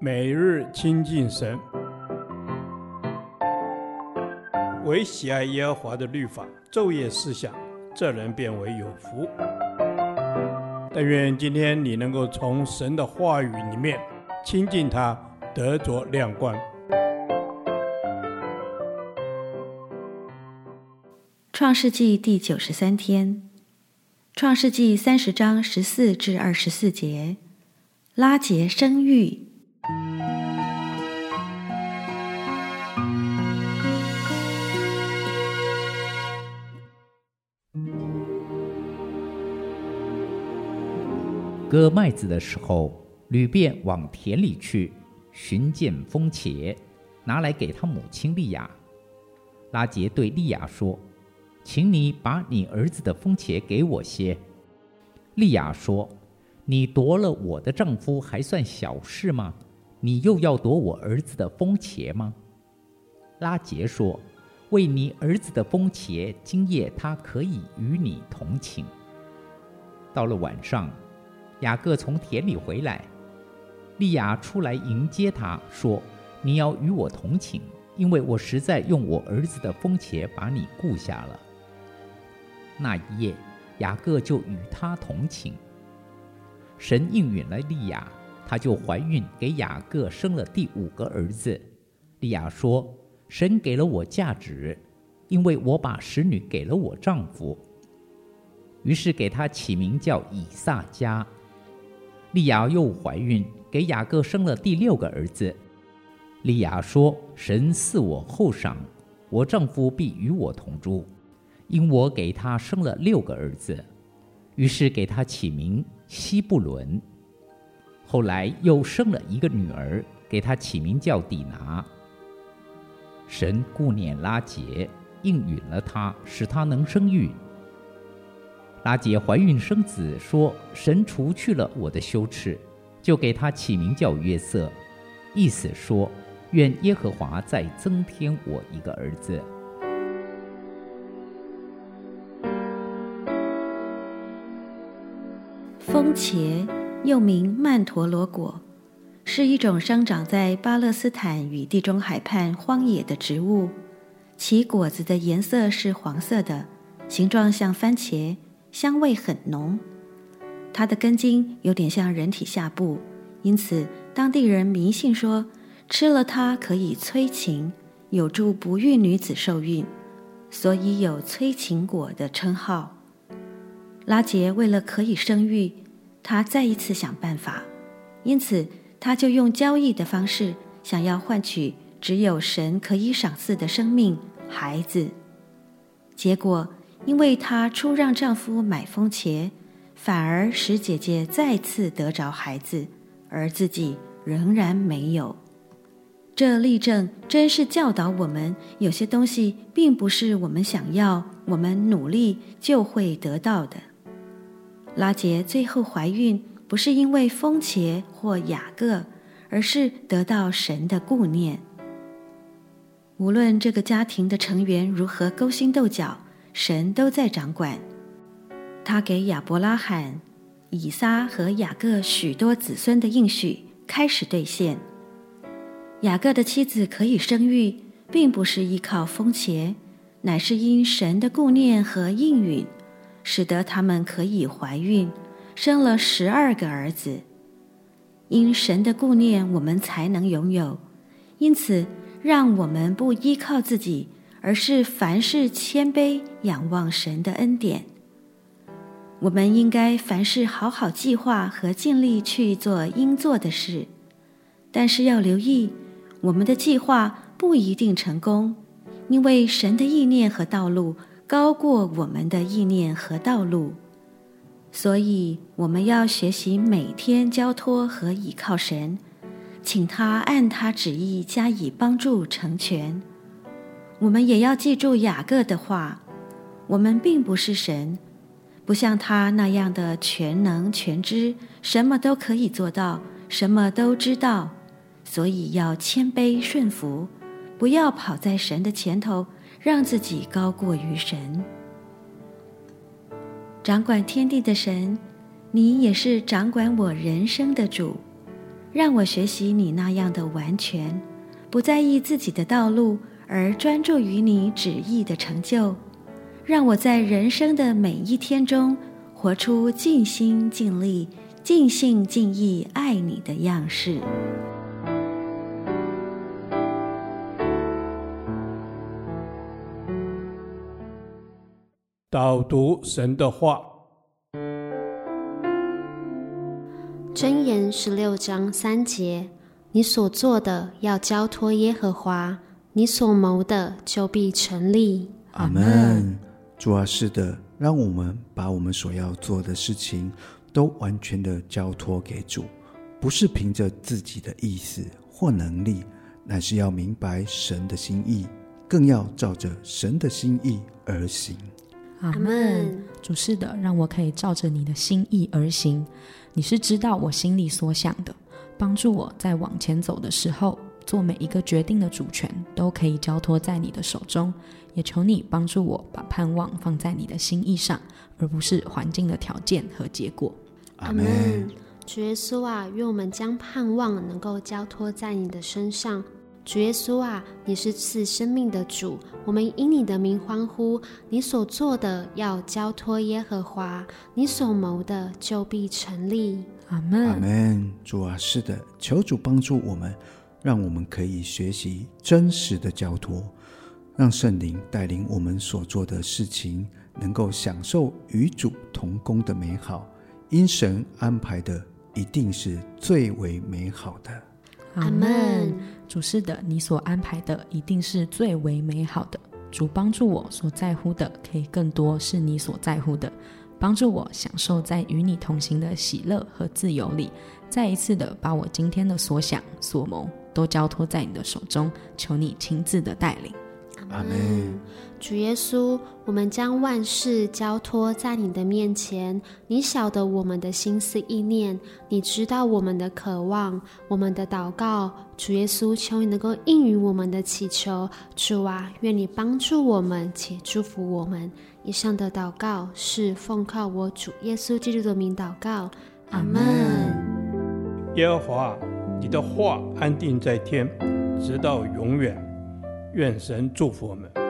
每日亲近神，唯喜爱耶和华的律法，昼夜思想，这人便为有福。但愿今天你能够从神的话语里面亲近他，得着亮光。创世纪第九十三天，创世纪三十章十四至二十四节，拉结生育。割麦子的时候，吕便往田里去，寻见蜂茄，拿来给他母亲利亚。拉杰对利亚说：“请你把你儿子的蜂茄给我些。”利亚说：“你夺了我的丈夫还算小事吗？你又要夺我儿子的蜂茄吗？”拉杰说：“为你儿子的蜂茄，今夜他可以与你同寝。”到了晚上。雅各从田里回来，利亚出来迎接他，说：“你要与我同寝，因为我实在用我儿子的蜂茄把你顾下了。”那一夜，雅各就与他同寝。神应允了利亚，她就怀孕，给雅各生了第五个儿子。利亚说：“神给了我价值，因为我把使女给了我丈夫。”于是给他起名叫以萨迦。利亚又怀孕，给雅各生了第六个儿子。利亚说：“神赐我后赏，我丈夫必与我同住，因我给他生了六个儿子。”于是给他起名西布伦。后来又生了一个女儿，给她起名叫底拿。神顾念拉结，应允了他，使他能生育。拉结怀孕生子，说：“神除去了我的羞耻，就给他起名叫约瑟，意思说，愿耶和华再增添我一个儿子。”风茄又名曼陀罗果，是一种生长在巴勒斯坦与地中海畔荒野的植物，其果子的颜色是黄色的，形状像番茄。香味很浓，它的根茎有点像人体下部，因此当地人迷信说吃了它可以催情，有助不孕女子受孕，所以有催情果的称号。拉杰为了可以生育，他再一次想办法，因此他就用交易的方式，想要换取只有神可以赏赐的生命——孩子。结果。因为她出让丈夫买蜂茄，反而使姐姐再次得着孩子，而自己仍然没有。这例证真是教导我们，有些东西并不是我们想要，我们努力就会得到的。拉结最后怀孕，不是因为蜂茄或雅各，而是得到神的顾念。无论这个家庭的成员如何勾心斗角。神都在掌管，他给亚伯拉罕、以撒和雅各许多子孙的应许开始兑现。雅各的妻子可以生育，并不是依靠蜂茄，乃是因神的顾念和应允，使得他们可以怀孕，生了十二个儿子。因神的顾念，我们才能拥有。因此，让我们不依靠自己。而是凡事谦卑，仰望神的恩典。我们应该凡事好好计划和尽力去做应做的事，但是要留意，我们的计划不一定成功，因为神的意念和道路高过我们的意念和道路。所以我们要学习每天交托和倚靠神，请他按他旨意加以帮助成全。我们也要记住雅各的话：我们并不是神，不像他那样的全能全知，什么都可以做到，什么都知道。所以要谦卑顺服，不要跑在神的前头，让自己高过于神。掌管天地的神，你也是掌管我人生的主。让我学习你那样的完全，不在意自己的道路，而专注于你旨意的成就。让我在人生的每一天中，活出尽心尽力、尽性尽意爱你的样式。导读神的话。箴言十六章三节：你所做的要交托耶和华，你所谋的就必成立。阿门。主啊，是的，让我们把我们所要做的事情都完全的交托给主，不是凭着自己的意思或能力，乃是要明白神的心意，更要照着神的心意而行。阿门。主是的，让我可以照着你的心意而行。你是知道我心里所想的，帮助我在往前走的时候，做每一个决定的主权都可以交托在你的手中。也求你帮助我把盼望放在你的心意上，而不是环境的条件和结果。阿门。主耶稣啊，愿我们将盼望能够交托在你的身上。主耶稣啊，你是赐生命的主，我们因你的名欢呼。你所做的要交托耶和华，你所谋的就必成立。阿门。阿门。主啊，是的，求主帮助我们，让我们可以学习真实的交托，让圣灵带领我们所做的事情，能够享受与主同工的美好。因神安排的一定是最为美好的。阿门。主是的，你所安排的一定是最为美好的。主帮助我所在乎的，可以更多是你所在乎的。帮助我享受在与你同行的喜乐和自由里。再一次的把我今天的所想所谋都交托在你的手中，求你亲自的带领。阿门。主耶稣，我们将万事交托在你的面前。你晓得我们的心思意念，你知道我们的渴望，我们的祷告。主耶稣，求你能够应允我们的祈求。主啊，愿你帮助我们且祝福我们。以上的祷告是奉靠我主耶稣基督的名祷告。阿门。耶和华，你的话安定在天，直到永远。愿神祝福我们。